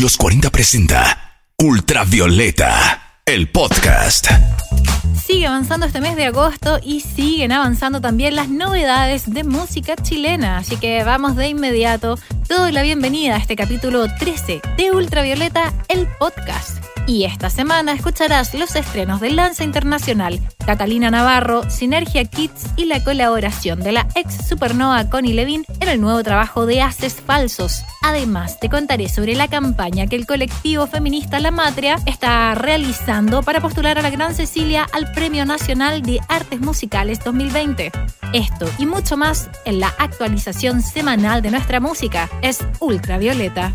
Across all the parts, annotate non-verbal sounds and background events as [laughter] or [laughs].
Los 40 presenta Ultravioleta, el podcast. Sigue avanzando este mes de agosto y siguen avanzando también las novedades de música chilena. Así que vamos de inmediato. Todo la bienvenida a este capítulo 13 de Ultravioleta, el podcast. Y esta semana escucharás los estrenos de Lanza Internacional, Catalina Navarro, Sinergia Kids y la colaboración de la ex supernova Connie Levin en el nuevo trabajo de Haces Falsos. Además, te contaré sobre la campaña que el colectivo feminista La Matria está realizando para postular a la Gran Cecilia al Premio Nacional de Artes Musicales 2020. Esto y mucho más en la actualización semanal de nuestra música es Ultravioleta.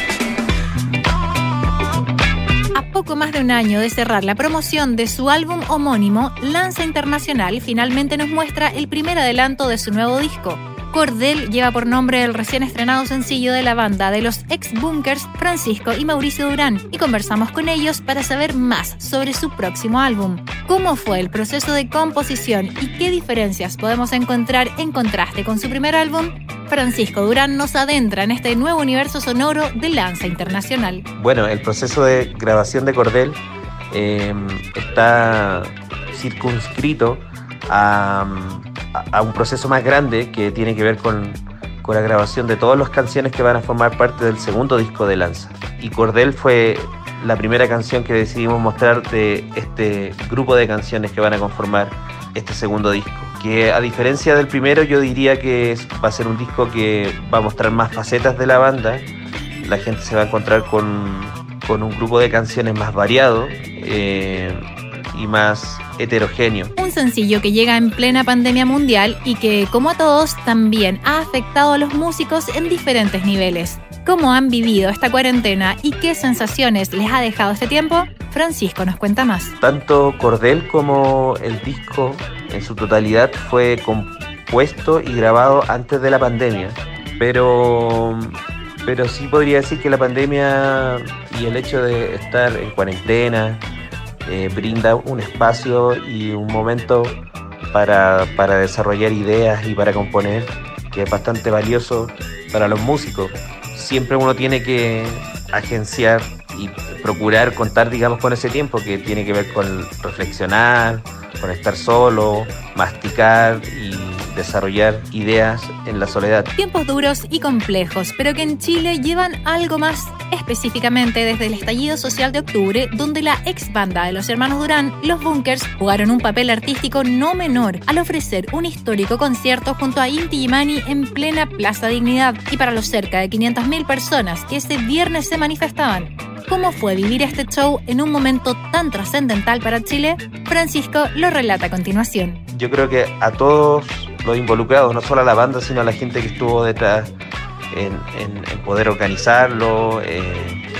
más de un año de cerrar la promoción de su álbum homónimo, Lanza Internacional finalmente nos muestra el primer adelanto de su nuevo disco. Cordel lleva por nombre el recién estrenado sencillo de la banda de los ex bunkers Francisco y Mauricio Durán y conversamos con ellos para saber más sobre su próximo álbum. ¿Cómo fue el proceso de composición y qué diferencias podemos encontrar en contraste con su primer álbum? Francisco Durán nos adentra en este nuevo universo sonoro de Lanza Internacional. Bueno, el proceso de grabación de Cordel em, está circunscrito a, un proceso más grande que tiene que ver con, con la grabación de todas las canciones que van a formar parte del segundo disco de Lanza. Y Cordel fue la primera canción que decidimos mostrar de este grupo de canciones que van a conformar este segundo disco que a diferencia del primero yo diría que va a ser un disco que va a mostrar más facetas de la banda, la gente se va a encontrar con, un grupo de canciones más variado eh, y más heterogéneo. Un sencillo que llega en plena pandemia mundial y que, como a todos, también ha afectado a los músicos en diferentes niveles. ¿Cómo han vivido esta cuarentena y qué sensaciones les ha dejado este tiempo? Francisco nos cuenta más. Tanto Cordel como el disco en su totalidad fue compuesto y grabado antes de la pandemia, pero, pero sí podría decir que la pandemia y el hecho de estar en cuarentena eh, brinda un espacio y un momento para, para desarrollar ideas y para componer que es bastante valioso para los músicos. Siempre uno tiene que agenciar y procurar contar, digamos, con ese tiempo que tiene que ver con reflexionar, con estar solo, masticar y desarrollar ideas en la soledad. Tiempos duros y complejos, pero que en Chile llevan algo más específicamente desde el estallido social de octubre, donde la ex banda de los hermanos Durán, los Bunkers, jugaron un papel artístico no menor al ofrecer un histórico concierto junto a Inti Gimani en plena Plaza Dignidad y para los cerca de 500.000 personas que ese viernes se manifestaban cómo fue vivir este show en un momento tan trascendental para Chile, Francisco lo relata a continuación. Yo creo que a todos los involucrados, no solo a la banda, sino a la gente que estuvo detrás en, poder organizarlo, eh,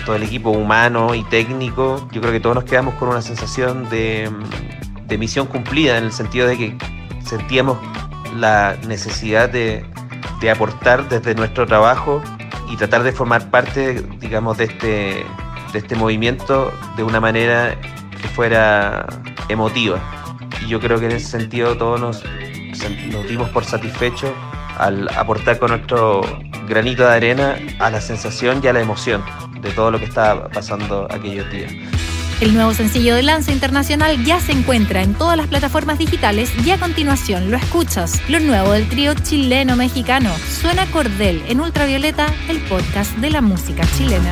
todo el equipo humano y técnico, yo creo que todos nos quedamos con una sensación de, de misión cumplida, en el sentido de que sentíamos la necesidad de, de aportar desde nuestro trabajo y tratar de formar parte, digamos, de este, de este movimiento de una manera que fuera emotiva. Y yo creo que en ese sentido todos nos, nos dimos por satisfechos al aportar con nuestro granito de arena a la sensación y a la emoción de todo lo que estaba pasando aquellos días. El nuevo sencillo de Lanza Internacional ya se encuentra en todas las plataformas digitales y a continuación lo escuchas. Lo nuevo del trío chileno-mexicano suena Cordel en Ultravioleta, el podcast de la música chilena.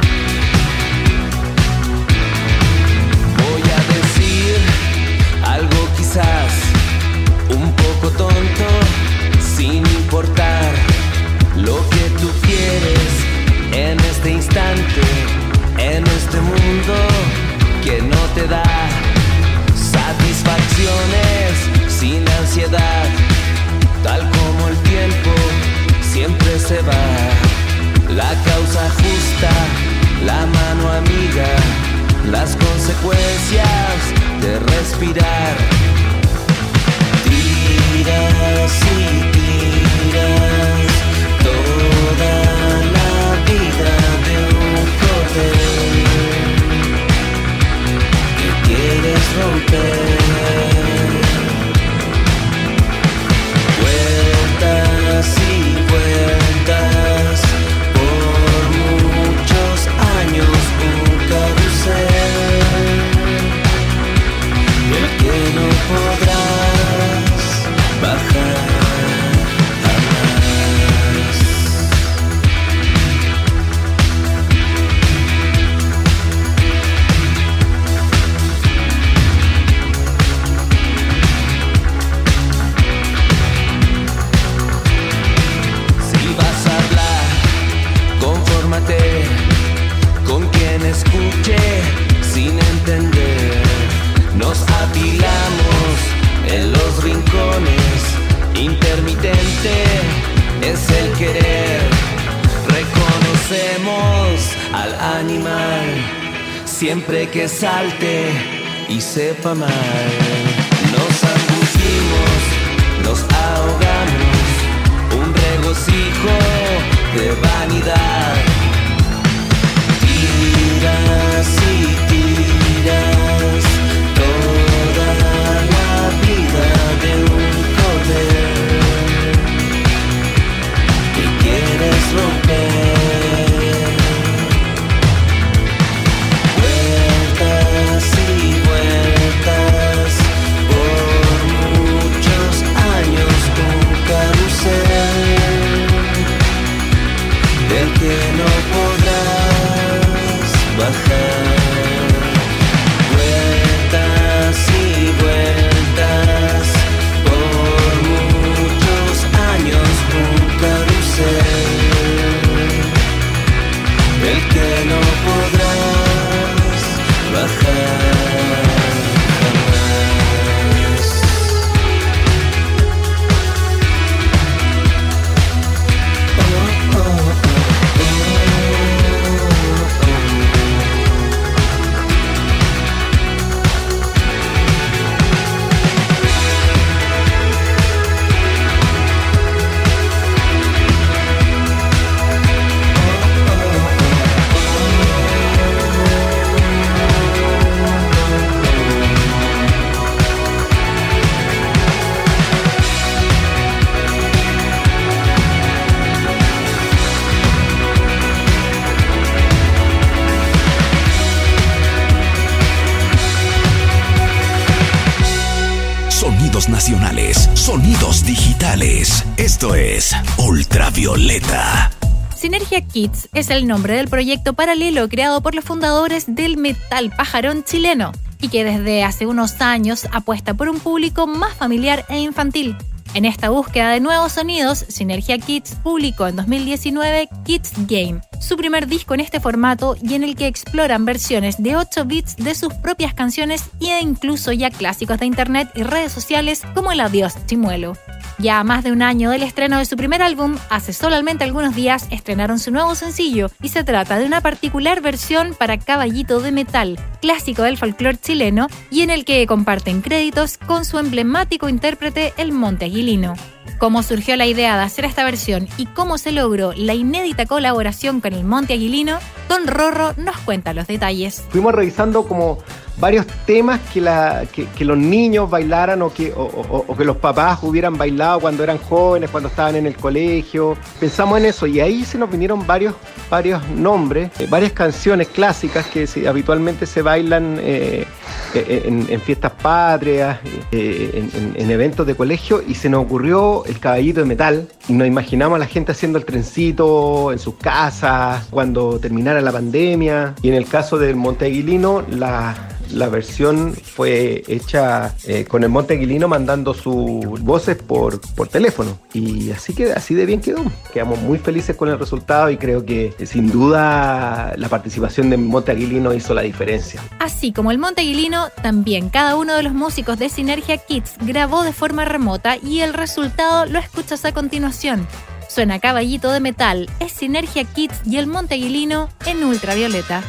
Ultravioleta. Sinergia Kids es el nombre del proyecto paralelo creado por los fundadores del metal pajarón chileno y que desde hace unos años apuesta por un público más familiar e infantil. En esta búsqueda de nuevos sonidos, Sinergia Kids publicó en 2019 Kids Game, su primer disco en este formato y en el que exploran versiones de 8 bits de sus propias canciones e incluso ya clásicos de internet y redes sociales como el Adiós Chimuelo. Ya a más de un año del estreno de su primer álbum, hace solamente algunos días estrenaron su nuevo sencillo y se trata de una particular versión para Caballito de Metal, clásico del folclore chileno y en el que comparten créditos con su emblemático intérprete El Monte Aguilino. Cómo surgió la idea de hacer esta versión y cómo se logró la inédita colaboración con El Monte Aguilino, Don Rorro nos cuenta los detalles. Fuimos revisando como varios temas que, la, que, los niños bailaran o que, o, que los papás hubieran bailado cuando eran jóvenes, cuando estaban en el colegio. Pensamos en eso y ahí se nos vinieron varios, varios nombres, eh, varias canciones clásicas que habitualmente se bailan eh, eh, en, fiestas patrias, en, en- en eventos de colegio y se nos ocurrió el caballito de metal y nos imaginamos a la gente haciendo el trencito en sus casas cuando terminara la pandemia y en el caso del Monte Aguilino la, la versión fue hecha eh, con el Monte Aguilino mandando sus voces por, por teléfono y así que así de bien quedó. Quedamos muy felices con el resultado y creo que eh, sin duda la participación de Monte Aguilino hizo la diferencia. Así como el Monte Aguilino, también cada uno de los músicos de Sinergia Kids grabó de forma remota y el resultado lo escuchas a continuación. Suena Caballito de Metal, es Sinergia Kids y el Monte Aguilino en ultravioleta.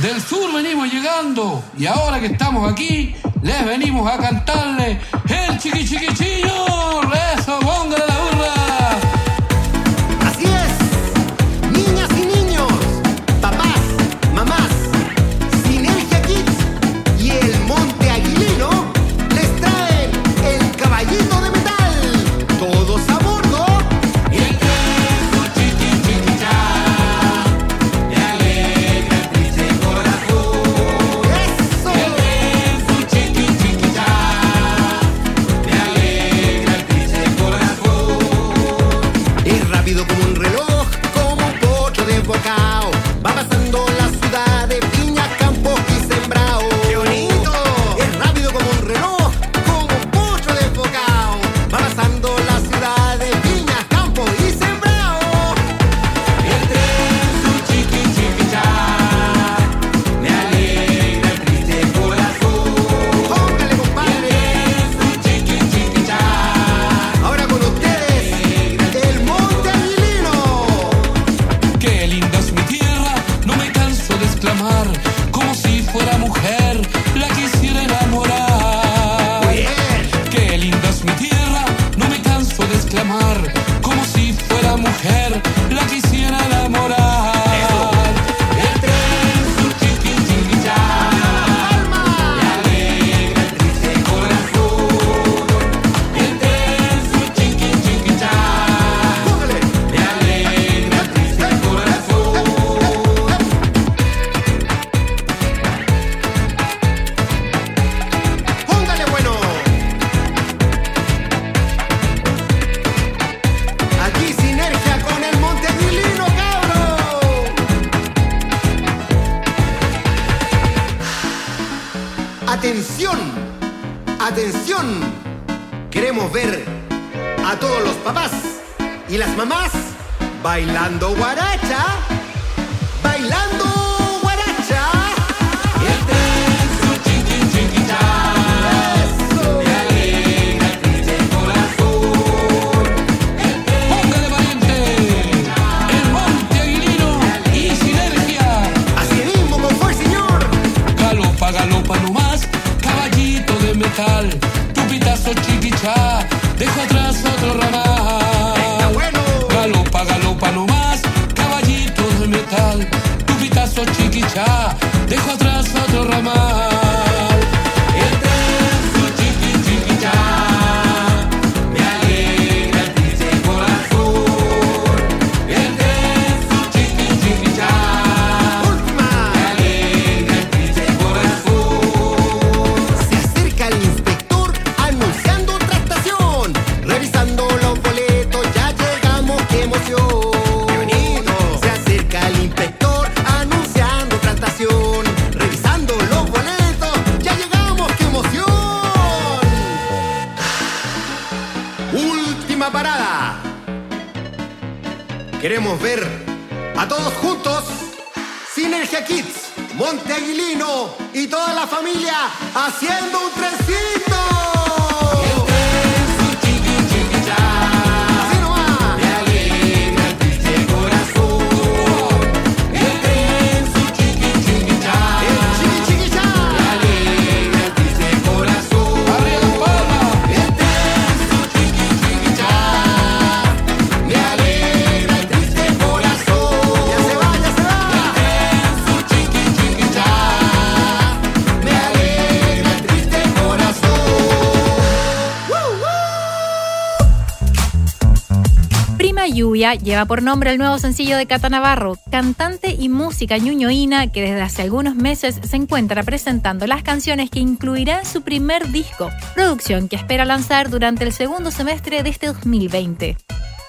Del sur venimos llegando y ahora que estamos aquí, les venimos a cantarle el chiqui chiquichillo. Eso, póngale bailando guaracha. Haciendo un trencito. Lleva por nombre el nuevo sencillo de Cata Navarro, cantante y música ñuñoína que desde hace algunos meses se encuentra presentando las canciones que incluirá en su primer disco, producción que espera lanzar durante el segundo semestre de este 2020.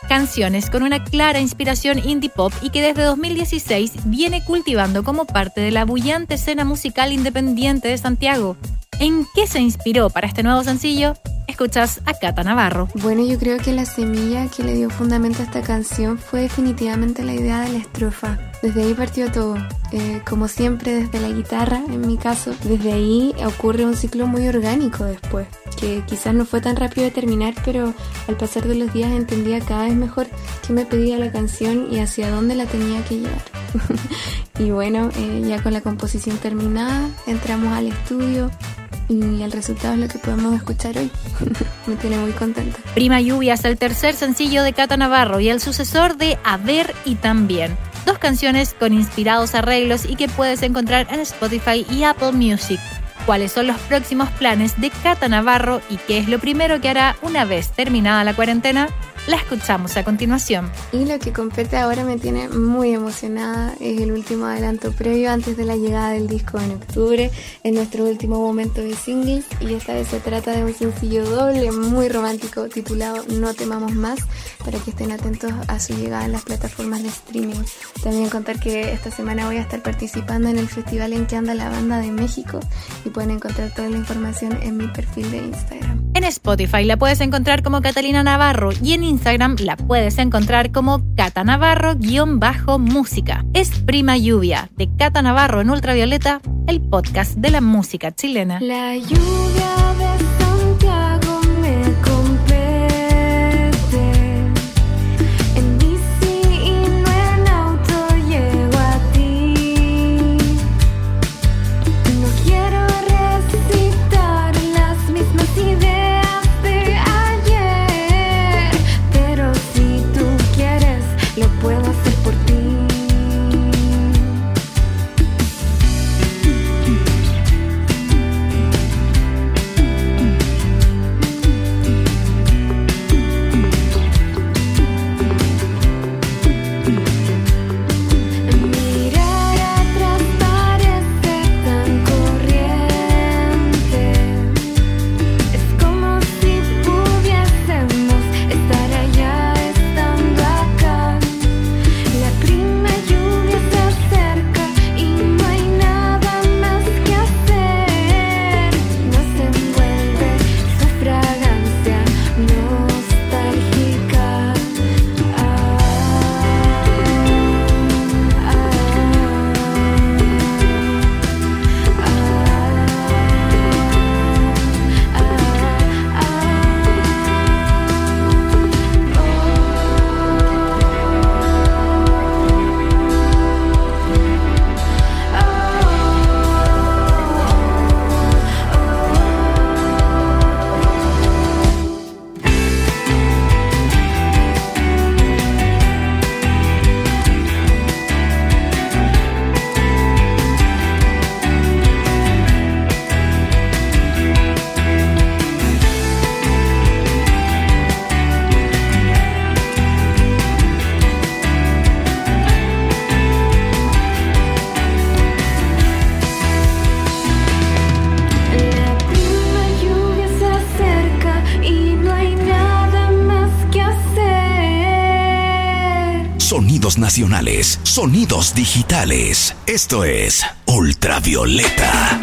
Canciones con una clara inspiración indie pop y que desde 2016 viene cultivando como parte de la bullante escena musical independiente de Santiago. ¿En qué se inspiró para este nuevo sencillo? Escuchas a Cata Navarro. Bueno, yo creo que la semilla que le dio fundamento a esta canción fue definitivamente la idea de la estrofa. Desde ahí partió todo. Eh, como siempre, desde la guitarra, en mi caso, desde ahí ocurre un ciclo muy orgánico después, que quizás no fue tan rápido de terminar, pero al pasar de los días entendía cada vez mejor qué me pedía la canción y hacia dónde la tenía que llevar. [laughs] y bueno, eh, ya con la composición terminada, entramos al estudio y el resultado es lo que podemos escuchar hoy. [laughs] me tiene muy contenta. Prima Lluvia es el tercer sencillo de Cata Navarro y el sucesor de A ver y también. Dos canciones con inspirados arreglos y que puedes encontrar en Spotify y Apple Music. ¿Cuáles son los próximos planes de Cata Navarro y qué es lo primero que hará una vez terminada la cuarentena? La escuchamos a continuación. Y lo que compete ahora me tiene muy emocionada. Es el último adelanto previo antes de la llegada del disco en octubre. Es nuestro último momento de singles y esta vez se trata de un sencillo doble muy romántico titulado No temamos más para que estén atentos a su llegada en las plataformas de streaming. También contar que esta semana voy a estar participando en el festival en que anda la banda de México y pueden encontrar toda la información en mi perfil de Instagram. En Spotify la puedes encontrar como Catalina Navarro y en Instagram la puedes encontrar como Cata Navarro-música. Es Prima Lluvia de Cata Navarro en Ultravioleta, el podcast de la música chilena. La lluvia de sonidos nacionales, sonidos digitales. Esto es Ultravioleta.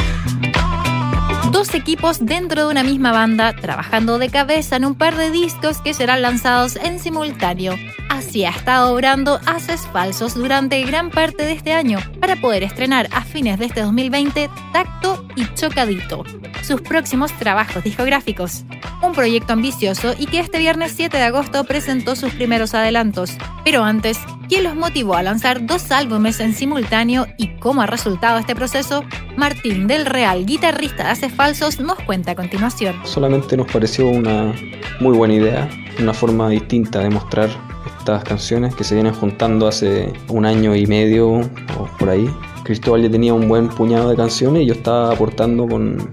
Dos equipos dentro de una misma banda trabajando de cabeza en un par de discos que serán lanzados en simultáneo. Así ha estado obrando Haces Falsos durante gran parte de este año para poder estrenar a fines de este 2020 Tacto y Chocadito, sus próximos trabajos discográficos. Un proyecto ambicioso y que este viernes 7 de agosto presentó sus primeros adelantos. Pero antes, ¿quién los motivó a lanzar dos álbumes en simultáneo y cómo ha resultado este proceso? Martín del Real, guitarrista de Haces Falsos, nos cuenta a continuación. Solamente nos pareció una muy buena idea, una forma distinta de mostrar estas canciones que se vienen juntando hace un año y medio o por ahí. Cristóbal ya tenía un buen puñado de canciones y yo estaba aportando con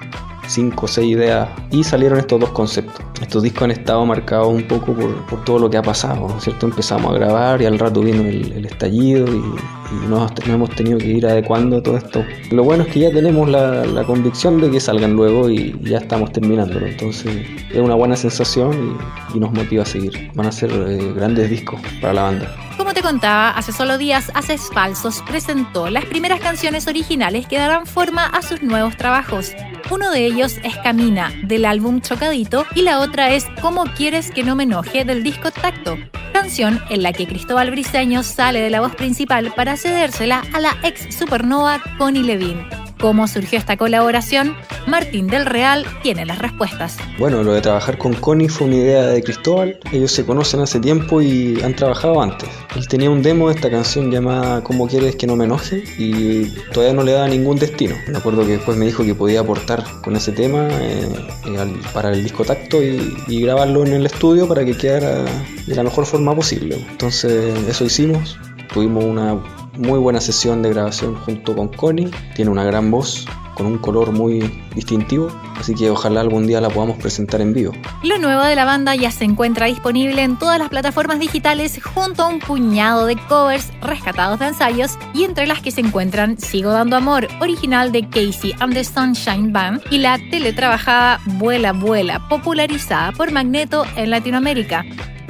cinco o seis ideas y salieron estos dos conceptos. Estos discos han estado marcados un poco por, por todo lo que ha pasado, ¿no es cierto? Empezamos a grabar y al rato vino el, el estallido y, y nos, nos hemos tenido que ir adecuando todo esto. Lo bueno es que ya tenemos la, la convicción de que salgan luego y ya estamos terminándolo, entonces es una buena sensación y, y nos motiva a seguir. Van a ser eh, grandes discos para la banda. Te contaba, hace solo días Haces Falsos presentó las primeras canciones originales que darán forma a sus nuevos trabajos. Uno de ellos es Camina, del álbum Chocadito, y la otra es Cómo quieres que no me enoje, del disco Tacto, canción en la que Cristóbal Briseño sale de la voz principal para cedérsela a la ex supernova Connie Levine. ¿Cómo surgió esta colaboración? Martín del Real tiene las respuestas. Bueno, lo de trabajar con Connie fue una idea de Cristóbal. Ellos se conocen hace tiempo y han trabajado antes. Él tenía un demo de esta canción llamada ¿Cómo quieres que no me enoje? y todavía no le daba ningún destino. Me acuerdo que después me dijo que podía aportar con ese tema eh, eh, para el disco tacto y, y grabarlo en el estudio para que quedara de la mejor forma posible. Entonces eso hicimos. Tuvimos una muy buena sesión de grabación junto con Connie. Tiene una gran voz con un color muy distintivo, así que ojalá algún día la podamos presentar en vivo. Lo nuevo de la banda ya se encuentra disponible en todas las plataformas digitales junto a un puñado de covers rescatados de ensayos y entre las que se encuentran Sigo Dando Amor, original de Casey and the Sunshine Band y la teletrabajada Vuela Vuela, popularizada por Magneto en Latinoamérica.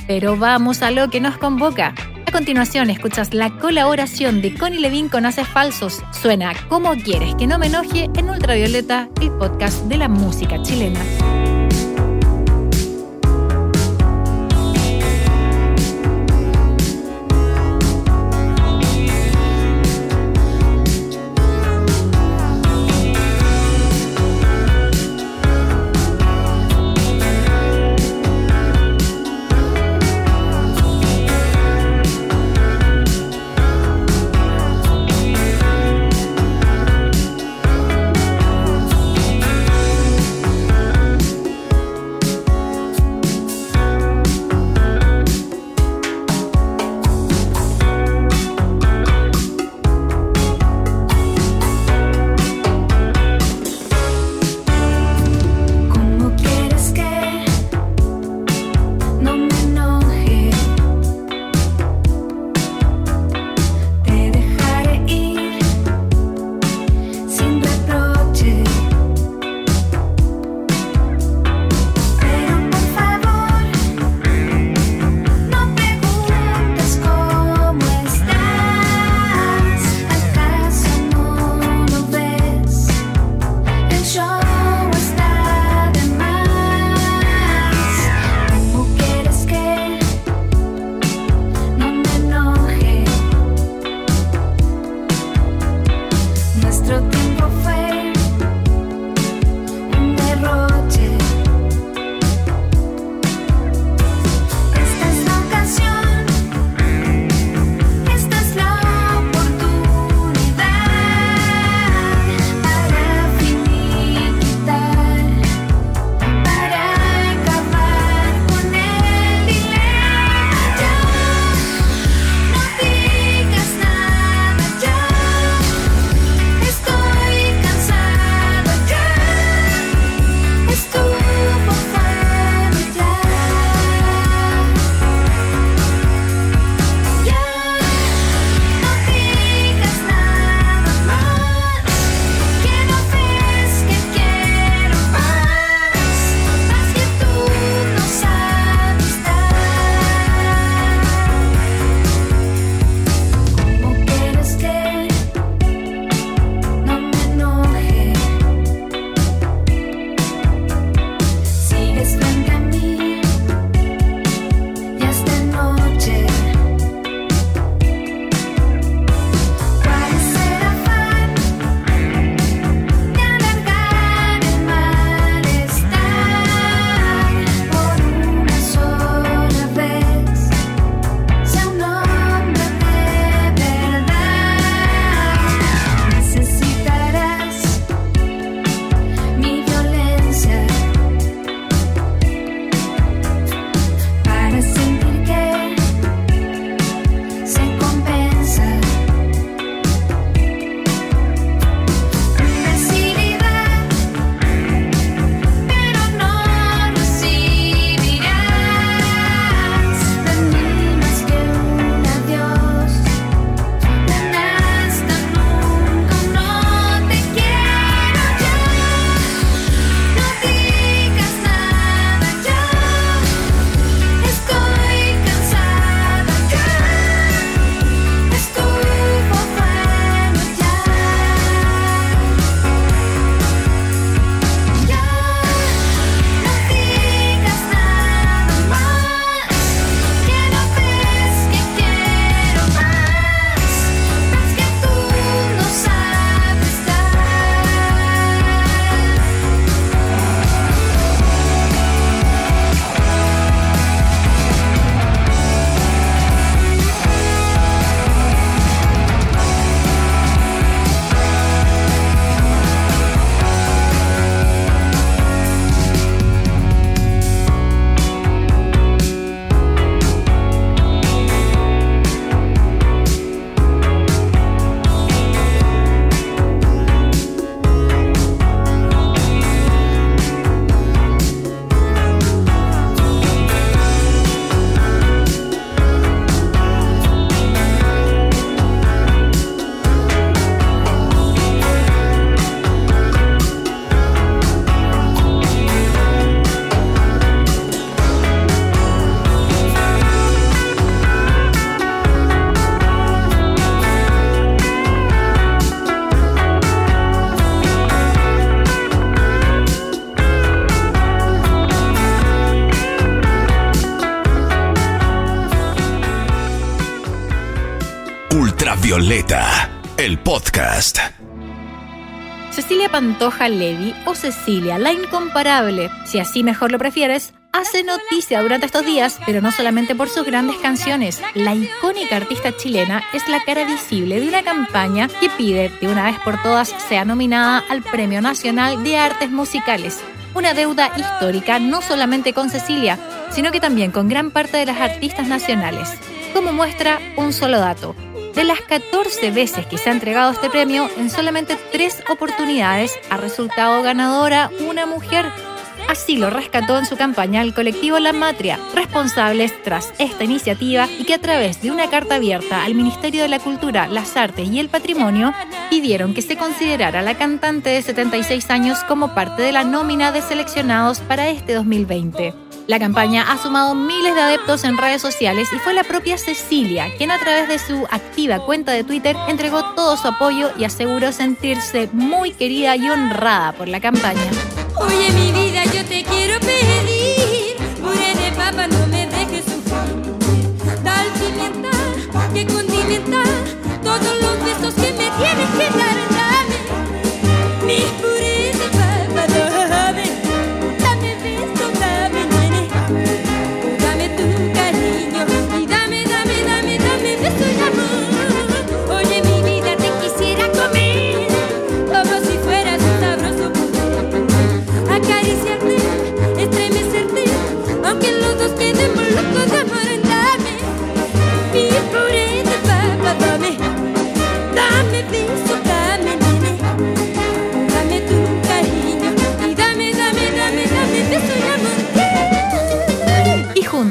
Pero vamos a lo que nos convoca. Continuación escuchas la colaboración de Connie Levine con Haces Falsos. Suena Como quieres que no me enoje en Ultravioleta, el podcast de la música chilena. El podcast. Cecilia Pantoja Levi o Cecilia, la incomparable, si así mejor lo prefieres, hace noticia durante estos días, pero no solamente por sus grandes canciones. La icónica artista chilena es la cara visible de una campaña que pide de una vez por todas sea nominada al Premio Nacional de Artes Musicales. Una deuda histórica no solamente con Cecilia, sino que también con gran parte de las artistas nacionales. Como muestra un solo dato. De las 14 veces que se ha entregado este premio, en solamente tres oportunidades ha resultado ganadora una mujer. Así lo rescató en su campaña el colectivo La Matria, responsables tras esta iniciativa y que a través de una carta abierta al Ministerio de la Cultura, las Artes y el Patrimonio pidieron que se considerara a la cantante de 76 años como parte de la nómina de seleccionados para este 2020. La campaña ha sumado miles de adeptos en redes sociales y fue la propia Cecilia quien a través de su activa cuenta de Twitter entregó todo su apoyo y aseguró sentirse muy querida y honrada por la campaña.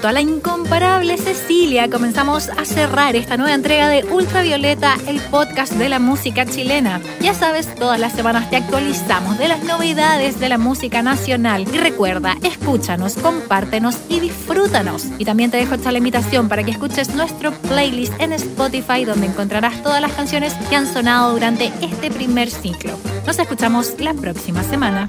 A la incomparable Cecilia comenzamos a cerrar esta nueva entrega de Ultravioleta, el podcast de la música chilena. Ya sabes, todas las semanas te actualizamos de las novedades de la música nacional. Y recuerda, escúchanos, compártenos y disfrútanos. Y también te dejo esta la invitación para que escuches nuestro playlist en Spotify donde encontrarás todas las canciones que han sonado durante este primer ciclo. Nos escuchamos la próxima semana.